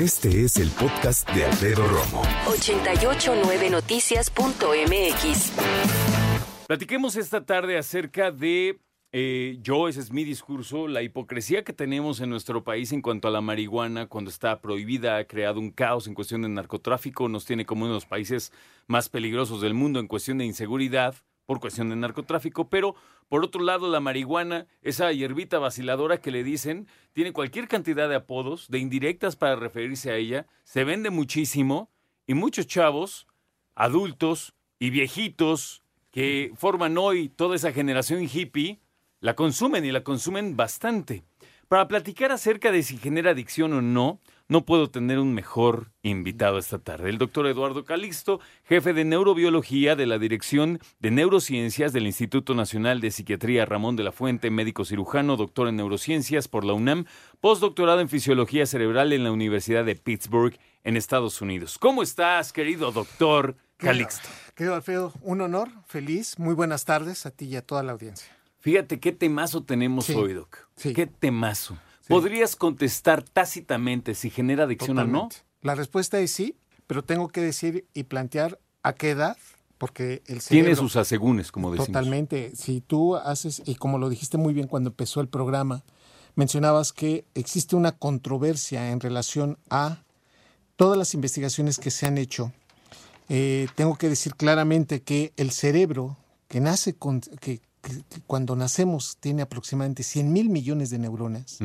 Este es el podcast de Alfredo Romo. 889noticias.mx. Platiquemos esta tarde acerca de, eh, yo, ese es mi discurso, la hipocresía que tenemos en nuestro país en cuanto a la marihuana, cuando está prohibida, ha creado un caos en cuestión de narcotráfico, nos tiene como uno de los países más peligrosos del mundo en cuestión de inseguridad, por cuestión de narcotráfico, pero por otro lado la marihuana, esa hierbita vaciladora que le dicen, tiene cualquier cantidad de apodos, de indirectas para referirse a ella, se vende muchísimo y muchos chavos, adultos y viejitos que forman hoy toda esa generación hippie, la consumen y la consumen bastante. Para platicar acerca de si genera adicción o no, no puedo tener un mejor invitado esta tarde. El doctor Eduardo Calixto, jefe de neurobiología de la Dirección de Neurociencias del Instituto Nacional de Psiquiatría Ramón de la Fuente, médico cirujano, doctor en neurociencias por la UNAM, postdoctorado en fisiología cerebral en la Universidad de Pittsburgh, en Estados Unidos. ¿Cómo estás, querido doctor Calixto? Querido Alfredo, un honor, feliz, muy buenas tardes a ti y a toda la audiencia. Fíjate qué temazo tenemos Sí, hoy, Doc. sí. Qué temazo. ¿Podrías contestar tácitamente si genera adicción o no? La respuesta es sí, pero tengo que decir y plantear a qué edad, porque el cerebro... Tiene sus asegúnes, como decimos. Totalmente. Si tú haces, y como lo dijiste muy bien cuando empezó el programa, mencionabas que existe una controversia en relación a todas las investigaciones que se han hecho. Eh, tengo que decir claramente que el cerebro, que nace con, que, que- que cuando nacemos tiene aproximadamente 100 mil millones de neuronas,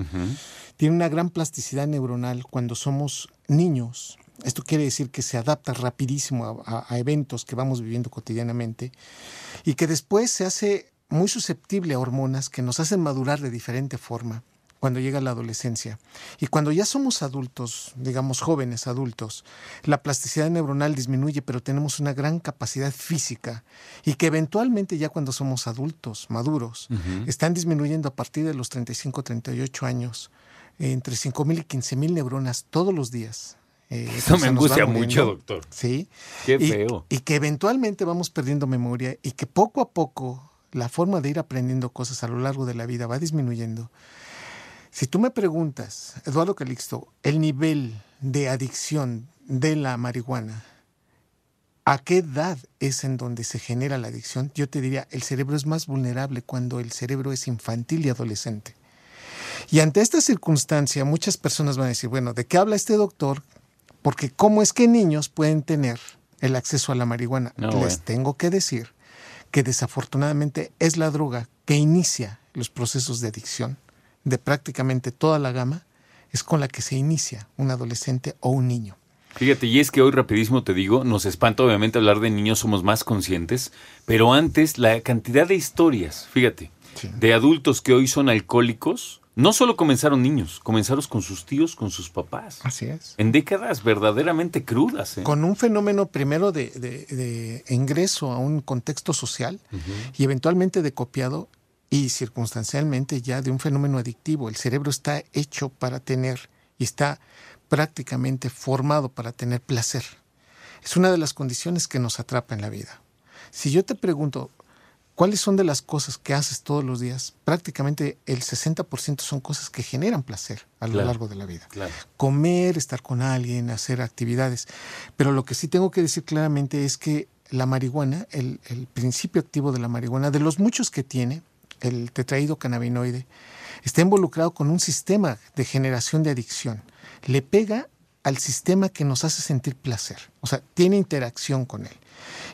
tiene una gran plasticidad neuronal cuando somos niños. Esto quiere decir que se adapta rapidísimo a, a- a eventos que vamos viviendo cotidianamente y que después se hace muy susceptible a hormonas que nos hacen madurar de diferente forma cuando llega la adolescencia. Y cuando ya somos adultos, digamos jóvenes adultos, la plasticidad neuronal disminuye, pero tenemos una gran capacidad física y que eventualmente ya cuando somos adultos, maduros, están disminuyendo a partir de los 35, 38 años, entre 5.000 y 15.000 neuronas todos los días. Eh, Eso me angustia mucho, doctor. Sí. Qué Y- feo. Y, que eventualmente vamos perdiendo memoria y que poco a poco la forma de ir aprendiendo cosas a lo largo de la vida va disminuyendo. Si tú me preguntas, Eduardo Calixto, el nivel de adicción de la marihuana, ¿a qué edad es en donde se genera la adicción? Yo te diría, el cerebro es más vulnerable cuando el cerebro es infantil y adolescente. Y ante esta circunstancia, muchas personas van a decir, bueno, ¿de qué habla este doctor? Porque ¿cómo es que niños pueden tener el acceso a la marihuana? No, Les bueno. tengo que decir que desafortunadamente es la droga que inicia los procesos de adicción de prácticamente toda la gama, es con la que se inicia un adolescente o un niño. Fíjate, y es que hoy rapidísimo te digo, nos espanta obviamente hablar de niños, somos más conscientes, pero antes la cantidad de historias, fíjate, Sí. de adultos que hoy son alcohólicos, no solo comenzaron niños, comenzaron con sus tíos, con sus papás, Así es. en décadas verdaderamente crudas. ¿eh? Con un fenómeno primero de, de- de ingreso a un contexto social y eventualmente de copiado y circunstancialmente ya de un fenómeno adictivo. El cerebro está hecho para tener y está prácticamente formado para tener placer. Es una de las condiciones que nos atrapa en la vida. Si yo te pregunto, ¿cuáles son de las cosas que haces todos los días? Prácticamente el 60% son cosas que generan placer a lo Claro. largo de la vida Claro. comer, estar con alguien, hacer actividades. Pero lo que sí tengo que decir claramente es que la marihuana, el, el principio activo de la marihuana, de los muchos que tiene, el tetraído cannabinoide, está involucrado con un sistema de generación de adicción. Le pega al sistema que nos hace sentir placer. O sea, tiene interacción con él.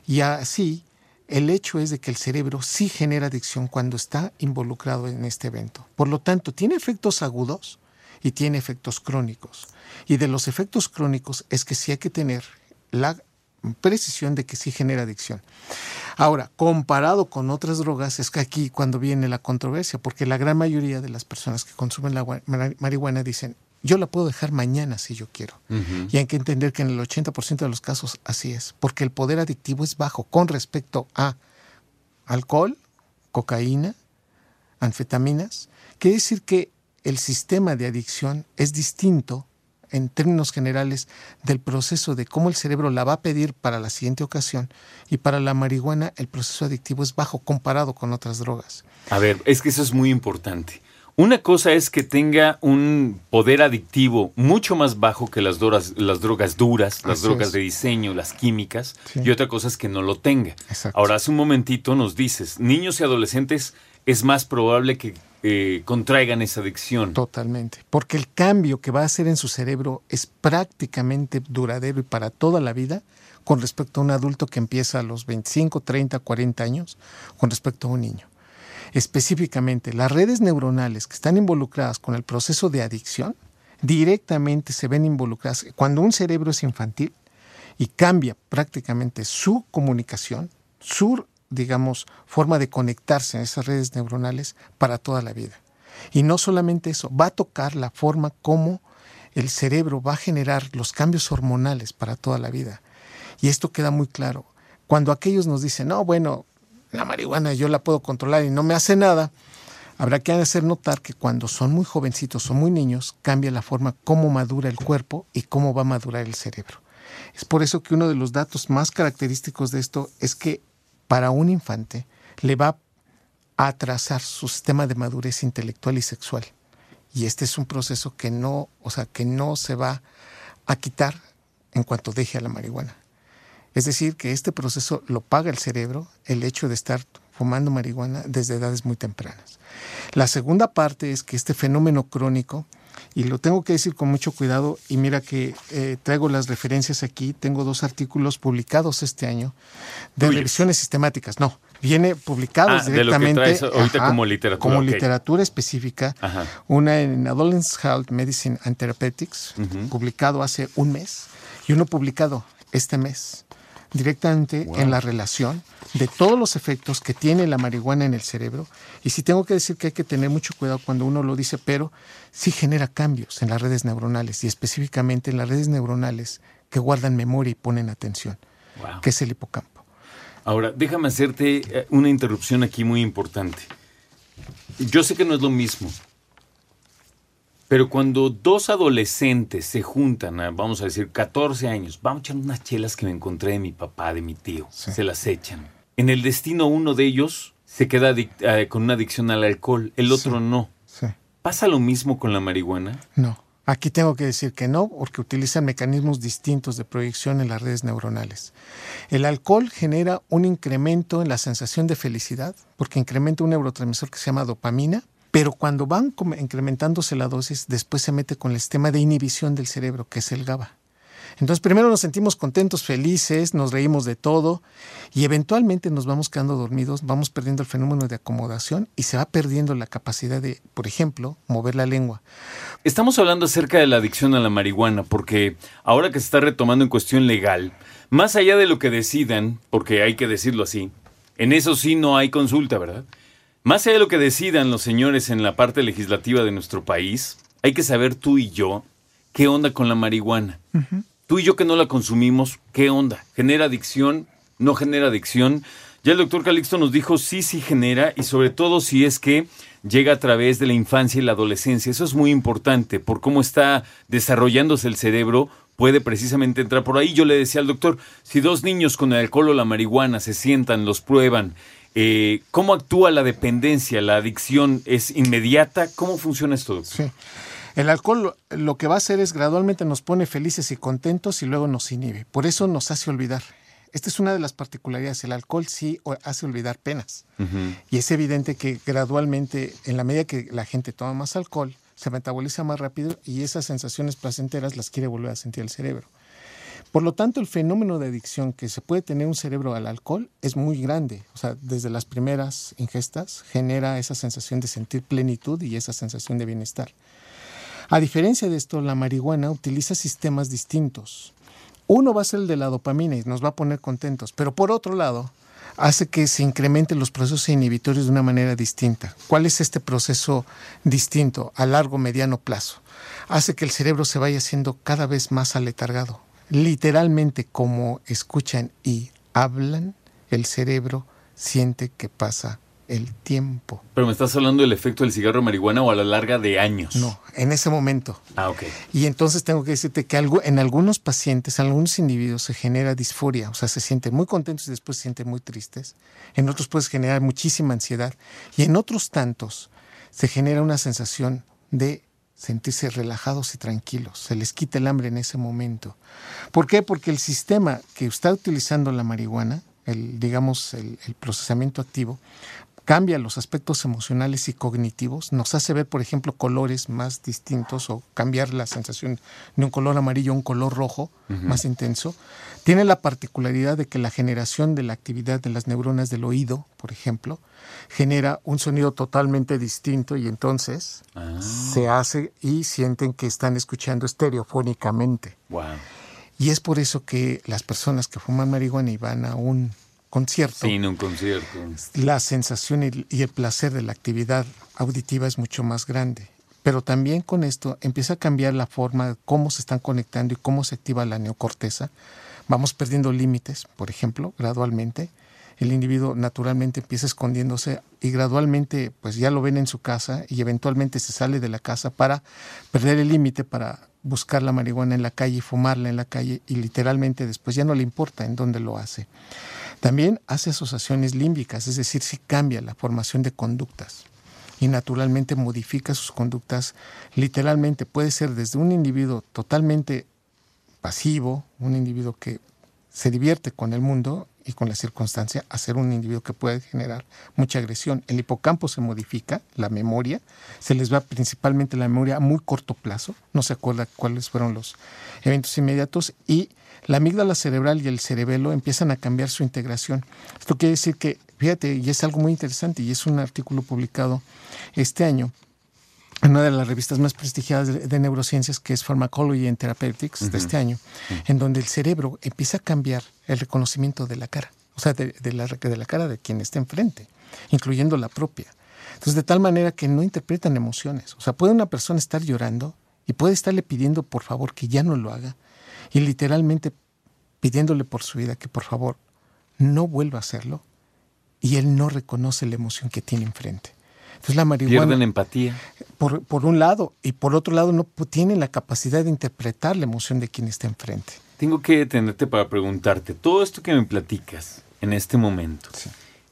Y así, el hecho es de que el cerebro sí genera adicción cuando está involucrado en este evento. Por lo tanto, tiene efectos agudos y tiene efectos crónicos. Y de los efectos crónicos es que sí hay que tener la precisión de que sí genera adicción. Ahora, comparado con otras drogas, es que aquí cuando viene la controversia, porque la gran mayoría de las personas que consumen la marihuana dicen, yo la puedo dejar mañana si yo quiero. Y hay que entender que en el 80% de los casos así es, porque el poder adictivo es bajo con respecto a alcohol, cocaína, anfetaminas. Quiere decir que el sistema de adicción es distinto en términos generales del proceso de cómo el cerebro la va a pedir para la siguiente ocasión y para la marihuana el proceso adictivo es bajo comparado con otras drogas. A ver, es que eso es muy importante. Una cosa es que tenga un poder adictivo mucho más bajo que las, drogas, las drogas duras, las Así drogas es. de diseño, las químicas, Sí. y otra cosa es que no lo tenga. Exacto. Ahora, hace un momentito nos dices, niños y adolescentes es más probable que eh, contraigan esa adicción. Totalmente. Porque el cambio que va a hacer en su cerebro es prácticamente duradero y para toda la vida con respecto a un adulto que empieza a los 25, 30, 40 años con respecto a un niño. Específicamente, las redes neuronales que están involucradas con el proceso de adicción directamente se ven involucradas. Cuando un cerebro es infantil y cambia prácticamente su comunicación, su, digamos, forma de conectarse en esas redes neuronales para toda la vida. Y no solamente eso, va a tocar la forma como el cerebro va a generar los cambios hormonales para toda la vida. Y esto queda muy claro. Cuando aquellos nos dicen, no, bueno, la marihuana yo la puedo controlar y no me hace nada, habrá que hacer notar que cuando son muy jovencitos o muy niños, cambia la forma como madura el cuerpo y cómo va a madurar el cerebro. Es por eso que uno de los datos más característicos de esto es que para un infante le va a atrasar su sistema de madurez intelectual y sexual. Y este es un proceso que no, o sea, que no se va a quitar en cuanto deje a la marihuana. Es decir, que este proceso lo paga el cerebro, el hecho de estar fumando marihuana desde edades muy tempranas. La segunda parte es que este fenómeno crónico, y lo tengo que decir con mucho cuidado, y mira que eh, traigo las referencias aquí, tengo dos artículos publicados este año de Tuyos. revisiones sistemáticas, no, viene publicados Ah, de lo que directamente traes ahorita como literatura, como ok. literatura específica, Ajá. una en Adolescent Health Medicine and Therapeutics, Ujú. publicado hace un mes, y uno publicado este mes, directamente Wow. en la relación de todos los efectos que tiene la marihuana en el cerebro. Y sí tengo que decir que hay que tener mucho cuidado cuando uno lo dice, pero sí genera cambios en las redes neuronales y específicamente en las redes neuronales que guardan memoria y ponen atención, Wow. que es el hipocampo. Ahora, déjame hacerte eh, una interrupción aquí muy importante. Yo sé que no es lo mismo, pero cuando dos adolescentes se juntan, a, vamos a decir, 14 años, vamos a echar unas chelas que me encontré de mi papá, de mi tío, Sí. se las echan. En el destino uno de ellos se queda eh, con una adicción al alcohol, el otro Sí. no. Sí. ¿Pasa lo mismo con la marihuana? No. Aquí tengo que decir que no, porque utilizan mecanismos distintos de proyección en las redes neuronales. El alcohol genera un incremento en la sensación de felicidad, porque incrementa un neurotransmisor que se llama dopamina, pero cuando van incrementándose la dosis, después se mete con el sistema de inhibición del cerebro, que es el GABA. Entonces, primero nos sentimos contentos, felices, nos reímos de todo y eventualmente nos vamos quedando dormidos, vamos perdiendo el fenómeno de acomodación y se va perdiendo la capacidad de, por ejemplo, mover la lengua. Estamos hablando acerca de la adicción a la marihuana, porque ahora que se está retomando en cuestión legal, más allá de lo que decidan, porque hay que decirlo así, en eso sí no hay consulta, ¿verdad? Más allá de lo que decidan los señores en la parte legislativa de nuestro país, hay que saber tú y yo qué onda con la marihuana. Tú y yo que no la consumimos, ¿qué onda? ¿Genera adicción? ¿No genera adicción? Ya el doctor Calixto nos dijo sí, sí genera y sobre todo si es que llega a través de la infancia y la adolescencia. Eso es muy importante por cómo está desarrollándose el cerebro. Puede precisamente entrar por ahí. Yo le decía al doctor, si dos niños con el alcohol o la marihuana se sientan, los prueban, eh, ¿cómo actúa la dependencia? ¿La adicción es inmediata? ¿Cómo funciona esto, doctor? Sí. El alcohol lo, que va a hacer es gradualmente nos pone felices y contentos y luego nos inhibe. Por eso nos hace olvidar. Esta es una de las particularidades. El alcohol sí hace olvidar penas. Y es evidente que gradualmente, en la medida que la gente toma más alcohol, se metaboliza más rápido y esas sensaciones placenteras las quiere volver a sentir el cerebro. Por lo tanto, el fenómeno de adicción que se puede tener un cerebro al alcohol es muy grande. O sea, desde las primeras ingestas genera esa sensación de sentir plenitud y esa sensación de bienestar. A diferencia de esto, la marihuana utiliza sistemas distintos. Uno va a ser el de la dopamina y nos va a poner contentos, pero por otro lado, hace que se incrementen los procesos inhibitorios de una manera distinta. ¿Cuál es este proceso distinto a largo, mediano plazo? Hace que el cerebro se vaya haciendo cada vez más aletargado. Literalmente, como escuchan y hablan, el cerebro siente que pasa el tiempo. Pero me estás hablando del efecto del cigarro de marihuana o a la larga de años. No, en ese momento. Ah, ok. Y entonces tengo que decirte que algo, en algunos pacientes, en algunos individuos se genera disforia, o sea, se sienten muy contentos y después se sienten muy tristes. En otros puedes generar muchísima ansiedad. Y en otros tantos se genera una sensación de sentirse relajados y tranquilos. Se les quita el hambre en ese momento. ¿Por qué? Porque el sistema que está utilizando la marihuana, el, digamos, el, el procesamiento activo, cambia los aspectos emocionales y cognitivos, nos hace ver, por ejemplo, colores más distintos o cambiar la sensación de un color amarillo a un color rojo más intenso. Tiene la particularidad de que la generación de la actividad de las neuronas del oído, por ejemplo, genera un sonido totalmente distinto y entonces ah. se hace y sienten que están escuchando estereofónicamente. Y es por eso que las personas que fuman marihuana y van a un concierto. Sí, un concierto. La sensación y el placer de la actividad auditiva es mucho más grande. Pero también con esto empieza a cambiar la forma de cómo se están conectando y cómo se activa la neocorteza. Vamos perdiendo límites, por ejemplo, gradualmente. El individuo naturalmente empieza escondiéndose y gradualmente pues ya lo ven en su casa y eventualmente se sale de la casa para perder el límite, para buscar la marihuana en la calle y fumarla en la calle y literalmente después ya no le importa en dónde lo hace. También hace asociaciones límbicas, es decir, si cambia la formación de conductas y naturalmente modifica sus conductas, literalmente. Puede ser desde un individuo totalmente pasivo, un individuo que se divierte con el mundo y con la circunstancia, a ser un individuo que puede generar mucha agresión. El hipocampo se modifica, la memoria, se les va principalmente la memoria a muy corto plazo, no se acuerda cuáles fueron los eventos inmediatos y la amígdala cerebral y el cerebelo empiezan a cambiar su integración. Esto quiere decir que, fíjate, y es algo muy interesante, y es un artículo publicado este año en una de las revistas más prestigiadas de, neurociencias, que es Pharmacology and Therapeutics de este año, en donde el cerebro empieza a cambiar el reconocimiento de la cara, o sea, de, la, de la cara de quien está enfrente, incluyendo la propia. Entonces, de tal manera que no interpretan emociones. O sea, puede una persona estar llorando y puede estarle pidiendo por favor que ya no lo haga, y literalmente pidiéndole por su vida que por favor no vuelva a hacerlo y él no reconoce la emoción que tiene enfrente. Entonces la marihuana... Pierden empatía. Por, por un lado, y por otro lado no tienen la capacidad de interpretar la emoción de quien está enfrente. Tengo que detenerte para preguntarte, todo esto que me platicas en este momento,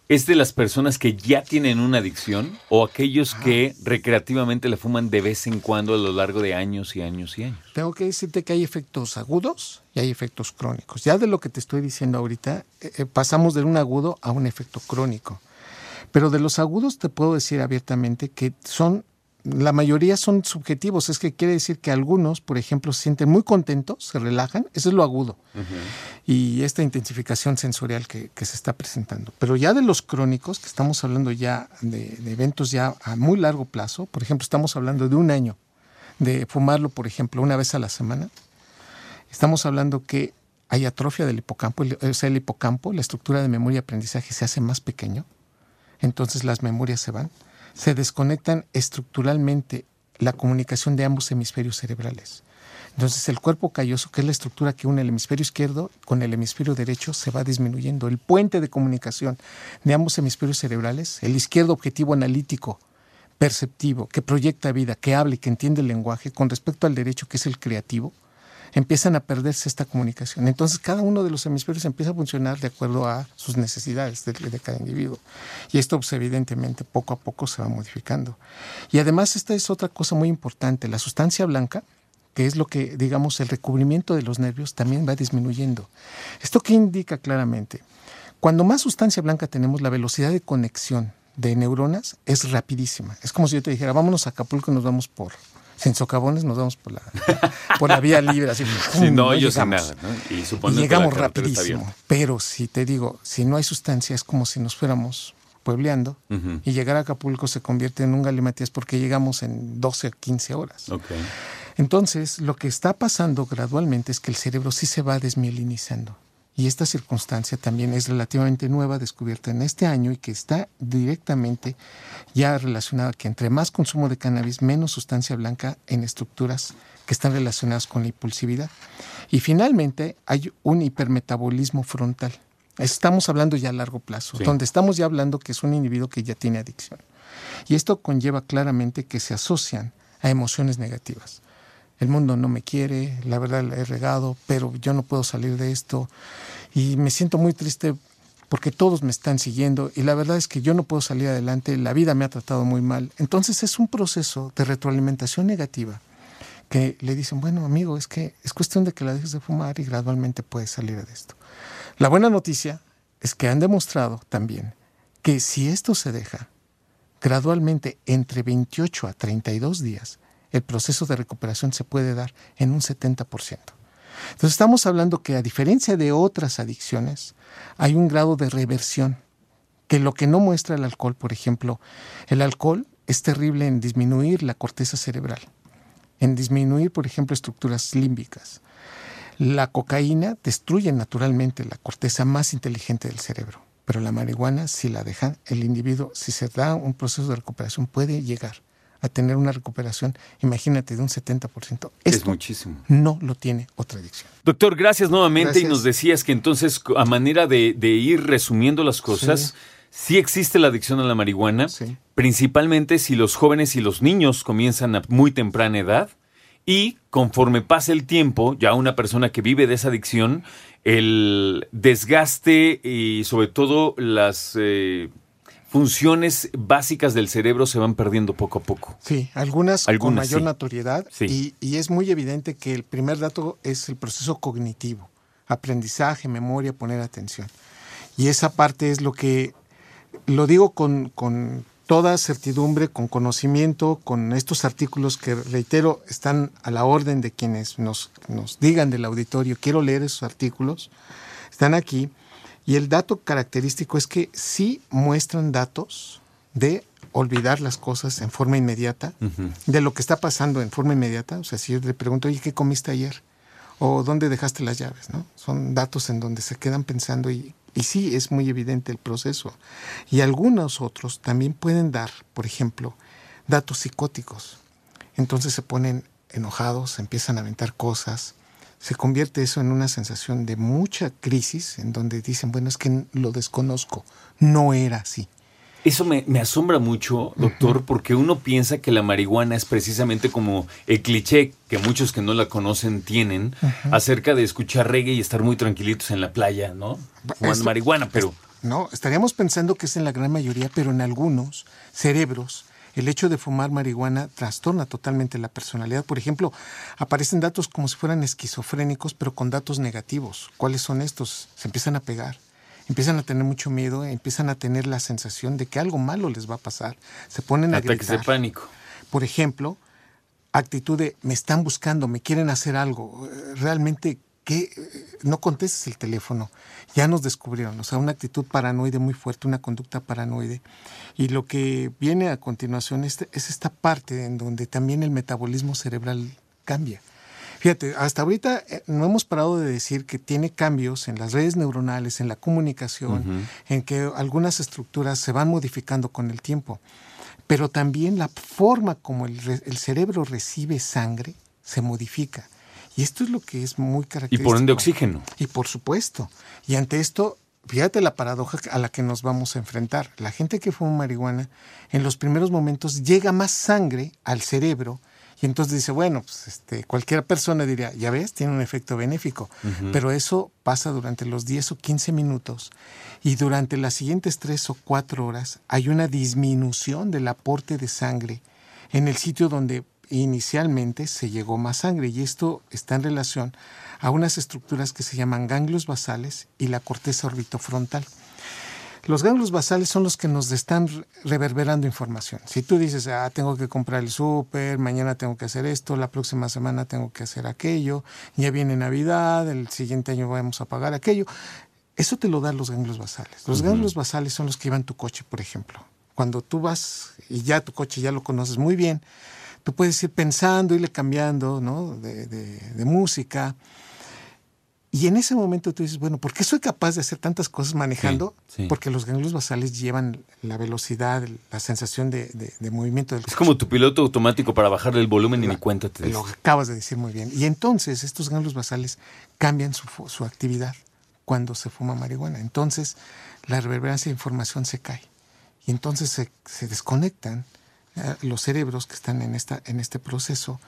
¿Es de las personas que ya tienen una adicción o aquellos que recreativamente le fuman de vez en cuando a lo largo de años y años y años? Tengo que decirte que hay efectos agudos y hay efectos crónicos. Ya de lo que te estoy diciendo ahorita, eh, eh, pasamos de un agudo a un efecto crónico. Pero de los agudos te puedo decir abiertamente que son la mayoría son subjetivos, es que quiere decir que algunos, por ejemplo, se sienten muy contentos, se relajan, eso es lo agudo, y esta intensificación sensorial que, se está presentando. Pero ya de los crónicos, que estamos hablando ya de, eventos ya a muy largo plazo, por ejemplo, estamos hablando de un año, de fumarlo, por ejemplo, una vez a la semana, estamos hablando que hay atrofia del hipocampo, o sea, el hipocampo, la estructura de memoria y aprendizaje se hace más pequeño, entonces las memorias se van se desconectan estructuralmente la comunicación de ambos hemisferios cerebrales. Entonces el cuerpo calloso, que es la estructura que une el hemisferio izquierdo con el hemisferio derecho, se va disminuyendo. El puente de comunicación de ambos hemisferios cerebrales, el izquierdo objetivo analítico, perceptivo, que proyecta vida, que habla y que entiende el lenguaje, con respecto al derecho, que es el creativo, empiezan a perderse esta comunicación. Entonces cada uno de los hemisferios empieza a funcionar de acuerdo a sus necesidades de, cada individuo. Y esto pues, evidentemente poco a poco se va modificando. Y además esta es otra cosa muy importante, la sustancia blanca, que es lo que, digamos, el recubrimiento de los nervios también va disminuyendo. ¿Esto qué indica claramente? Cuando más sustancia blanca tenemos, la velocidad de conexión de neuronas es rapidísima. Es como si yo te dijera, vámonos a Acapulco y nos vamos por sin socavones nos vamos por la, por la vía libre, así. no, yo sin nada, Y, llegamos rapidísimo. Pero si te digo, si no hay sustancia, es como si nos fuéramos puebleando y llegar a Acapulco se convierte en un galimatías porque llegamos en 12 o 15 horas. Entonces, lo que está pasando gradualmente es que el cerebro sí se va desmielinizando. Y esta circunstancia también es relativamente nueva, descubierta en este año y que está directamente ya relacionada que entre más consumo de cannabis, menos sustancia blanca en estructuras que están relacionadas con la impulsividad. Y finalmente hay un hipermetabolismo frontal. Estamos hablando ya a largo plazo, donde estamos ya hablando que es un individuo que ya tiene adicción. Y esto conlleva claramente que se asocian a emociones negativas el mundo no me quiere, la verdad le he regado, pero yo no puedo salir de esto y me siento muy triste porque todos me están siguiendo y la verdad es que yo no puedo salir adelante, la vida me ha tratado muy mal. Entonces es un proceso de retroalimentación negativa que le dicen, bueno amigo, es que es cuestión de que la dejes de fumar y gradualmente puedes salir de esto. La buena noticia es que han demostrado también que si esto se deja, gradualmente entre 28 a 32 días, el proceso de recuperación se puede dar en un 70%. Entonces estamos hablando que a diferencia de otras adicciones, hay un grado de reversión, que lo que no muestra el alcohol, por ejemplo, el alcohol es terrible en disminuir la corteza cerebral, en disminuir, por ejemplo, estructuras límbicas. La cocaína destruye naturalmente la corteza más inteligente del cerebro, pero la marihuana, si la dejan, el individuo, si se da un proceso de recuperación, puede llegar a tener una recuperación, imagínate, de un 70%. es muchísimo. No lo tiene otra adicción. Doctor, gracias nuevamente y nos decías que entonces, a manera de, ir resumiendo las cosas, sí. existe la adicción a la marihuana, principalmente si los jóvenes y los niños comienzan a muy temprana edad y conforme pasa el tiempo, ya una persona que vive de esa adicción, el desgaste y sobre todo las... Eh, funciones básicas del cerebro se van perdiendo poco a poco. Sí, algunas, con mayor notoriedad y, y, es muy evidente que el primer dato es el proceso cognitivo, aprendizaje, memoria, poner atención. Y esa parte es lo que, lo digo con, con toda certidumbre, con conocimiento, con estos artículos que, reitero, están a la orden de quienes nos, nos digan del auditorio, quiero leer esos artículos, están aquí y el dato característico es que sí muestran datos de olvidar las cosas en forma inmediata, de lo que está pasando en forma inmediata. O sea, si yo le pregunto, oye, ¿qué comiste ayer? O ¿dónde dejaste las llaves? ¿no? Son datos en donde se quedan pensando y, y sí, es muy evidente el proceso. Y algunos otros también pueden dar, por ejemplo, datos psicóticos. Entonces se ponen enojados, empiezan a aventar cosas, se convierte eso en una sensación de mucha crisis, en donde dicen, bueno, es que lo desconozco, no era así. Eso me, asombra mucho, doctor, porque uno piensa que la marihuana es precisamente como el cliché que muchos que no la conocen tienen acerca de escuchar reggae y estar muy tranquilitos en la playa, ¿no? Fumando marihuana, pero... no, estaríamos pensando que es en la gran mayoría, pero en algunos cerebros el hecho de fumar marihuana trastorna totalmente la personalidad. Por ejemplo, aparecen datos como si fueran esquizofrénicos, pero con datos negativos. ¿Cuáles son estos? Se empiezan a pegar, empiezan a tener mucho miedo, empiezan a tener la sensación de que algo malo les va a pasar. Se ponen a Ataques de pánico. Por ejemplo, actitud de me están buscando, me quieren hacer algo. Realmente que no contestes el teléfono. Ya nos descubrieron, o sea, una actitud paranoide muy fuerte, una conducta paranoide. Y lo que viene a continuación es, es esta parte en donde también el metabolismo cerebral cambia. Fíjate, hasta ahorita eh, no hemos parado de decir que tiene cambios en las redes neuronales, en la comunicación, en que algunas estructuras se van modificando con el tiempo, pero también la forma como el, el cerebro recibe sangre se modifica. Y esto es lo que es muy característico. Y por ende oxígeno. Y por supuesto. Y ante esto, fíjate la paradoja a la que nos vamos a enfrentar. La gente que fuma marihuana, en los primeros momentos llega más sangre al cerebro y entonces dice, bueno, pues este, cualquier persona diría, ya ves, tiene un efecto benéfico. Pero eso pasa durante los 10 o 15 minutos y durante las siguientes 3 o 4 horas hay una disminución del aporte de sangre en el sitio donde inicialmente se llegó más sangre y esto está en relación a unas estructuras que se llaman ganglios basales y la corteza orbitofrontal. Los ganglios basales son los que nos están reverberando información. Si tú dices, ah, tengo que comprar el súper, mañana tengo que hacer esto, la próxima semana tengo que hacer aquello, ya viene Navidad, el siguiente año vamos a pagar aquello, eso te lo dan los ganglios basales. Los ganglios basales son los que llevan tu coche, por ejemplo. Cuando tú vas y ya tu coche ya lo conoces muy bien, tú puedes ir pensando, irle cambiando ¿no? de, música. Y en ese momento tú dices, bueno, ¿por qué soy capaz de hacer tantas cosas manejando? Porque los ganglios basales llevan la velocidad, la sensación de, movimiento del Es como tu piloto automático para bajarle el volumen y ni cuenta te Lo acabas de decir muy bien. Y entonces estos ganglios basales cambian su, su actividad cuando se fuma marihuana. Entonces la reverberancia de información se cae. Y entonces se, se desconectan los cerebros que están en, esta, en este proceso.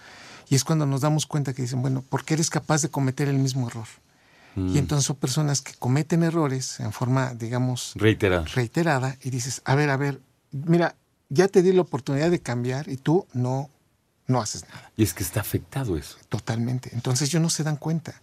Y es cuando nos damos cuenta que dicen, bueno, ¿por qué eres capaz de cometer el mismo error? Y entonces son personas que cometen errores en forma, digamos, Reiterada. reiterada y dices, a ver, a ver, mira, ya te di la oportunidad de cambiar y tú no, no haces nada. Y es que está afectado eso. Totalmente. Entonces ellos no se dan cuenta.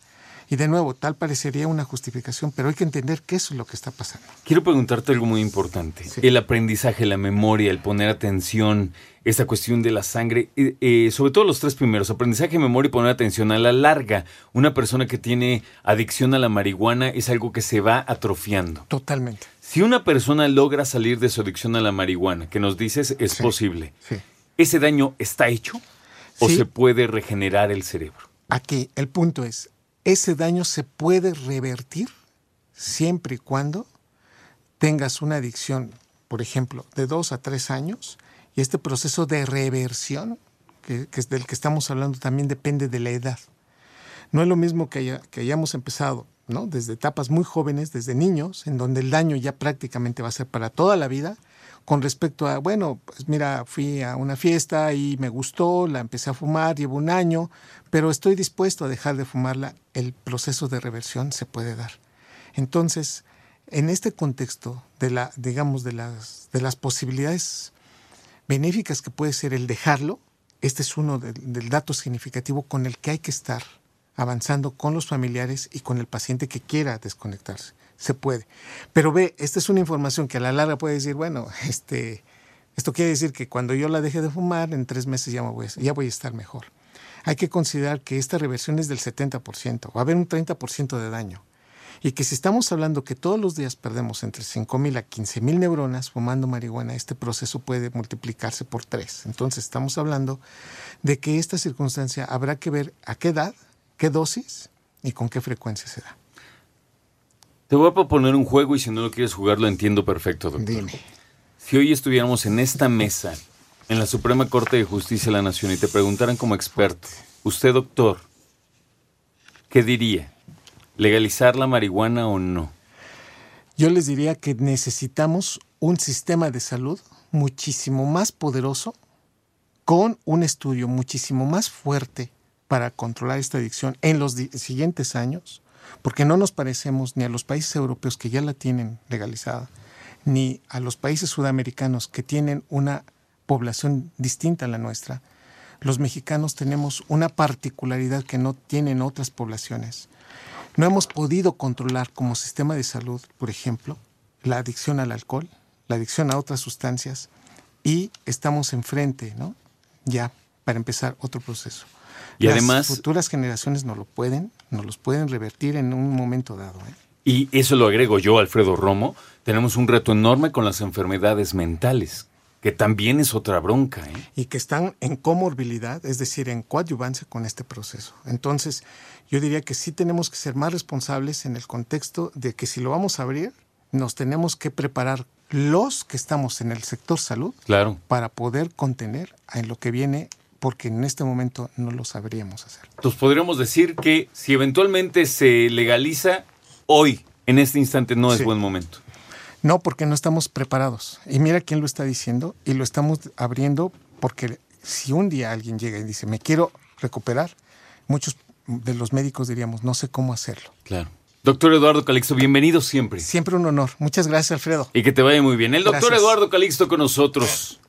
Y de nuevo, tal parecería una justificación, pero hay que entender qué es lo que está pasando. Quiero preguntarte algo muy importante. Sí. El aprendizaje, la memoria, el poner atención, esa cuestión de la sangre, eh, eh, sobre todo los tres primeros, aprendizaje, memoria y poner atención. A la larga, una persona que tiene adicción a la marihuana es algo que se va atrofiando. Totalmente. Si una persona logra salir de su adicción a la marihuana, que nos dices es Sí. posible, Sí. ¿ese daño está hecho o Sí. se puede regenerar el cerebro? Aquí el punto es, ese daño se puede revertir siempre y cuando tengas una adicción, por ejemplo, de dos a tres años, y este proceso de reversión, que, es del que estamos hablando, también depende de la edad. No es lo mismo que, haya- hayamos empezado. Desde etapas muy jóvenes, desde niños, en donde el daño ya prácticamente va a ser para toda la vida, con respecto a, bueno, pues mira, fui a una fiesta y me gustó, la empecé a fumar, llevo un año, pero estoy dispuesto a dejar de fumarla, el proceso de reversión se puede dar. Entonces, en este contexto de la, digamos, de las, de las posibilidades benéficas que puede ser el dejarlo, este es uno del, del dato significativo con el que hay que estar avanzando con los familiares y con el paciente que quiera desconectarse. Se puede. Pero ve, esta es una información que a la larga puede decir, bueno, este, esto quiere decir que cuando yo la deje de fumar, en tres meses ya, me voy, a- estar mejor. Hay que considerar que esta reversión es del 70%, va a haber un 30% de daño. Y que si estamos hablando que todos los días perdemos entre 5.000 a 15.000 neuronas fumando marihuana, este proceso puede multiplicarse por tres. Entonces estamos hablando de que esta circunstancia habrá que ver a qué edad, qué dosis y con qué frecuencia se da. Te voy a proponer un juego y si no lo quieres jugar lo entiendo perfecto, doctor. Dime. Si hoy estuviéramos en esta mesa, en la Suprema Corte de Justicia de la Nación, y te preguntaran como experto, usted doctor, ¿qué diría? ¿Legalizar la marihuana o no? Yo les diría que necesitamos un sistema de salud muchísimo más poderoso, con un estudio muchísimo más fuerte para controlar esta adicción en los siguientes años, porque no nos parecemos ni a los países europeos que ya la tienen legalizada, ni a los países sudamericanos que tienen una población distinta a la nuestra. Los mexicanos tenemos una particularidad que no tienen otras poblaciones. No hemos podido controlar como sistema de salud, por ejemplo, la adicción al alcohol, la adicción a otras sustancias y estamos enfrente, ¿no? Ya para empezar otro proceso. Y Las además- futuras generaciones no lo pueden, no los pueden revertir en un momento dado. ¿eh? Y eso lo agrego yo, Alfredo Romo, tenemos un reto enorme con las enfermedades mentales, que también es otra bronca. ¿eh? y que están en comorbilidad, es decir, en coadyuvancia con este proceso. Entonces, yo diría que sí tenemos que ser más responsables en el contexto de que si lo vamos a abrir, nos tenemos que preparar los que estamos en el sector salud Claro. para poder contener en lo que viene, porque en este momento no lo sabríamos hacer. Entonces podríamos decir que si eventualmente se legaliza, hoy, en este instante, no es Sí. buen momento. No, porque no estamos preparados. Y mira quién lo está diciendo y lo estamos abriendo porque si un día alguien llega y dice, me quiero recuperar, muchos de los médicos diríamos, no sé cómo hacerlo. Claro. Doctor Eduardo Calixto, bienvenido siempre. Siempre un honor. Muchas gracias, Alfredo. Y que te vaya muy bien. El doctor Gracias. Eduardo Calixto con nosotros.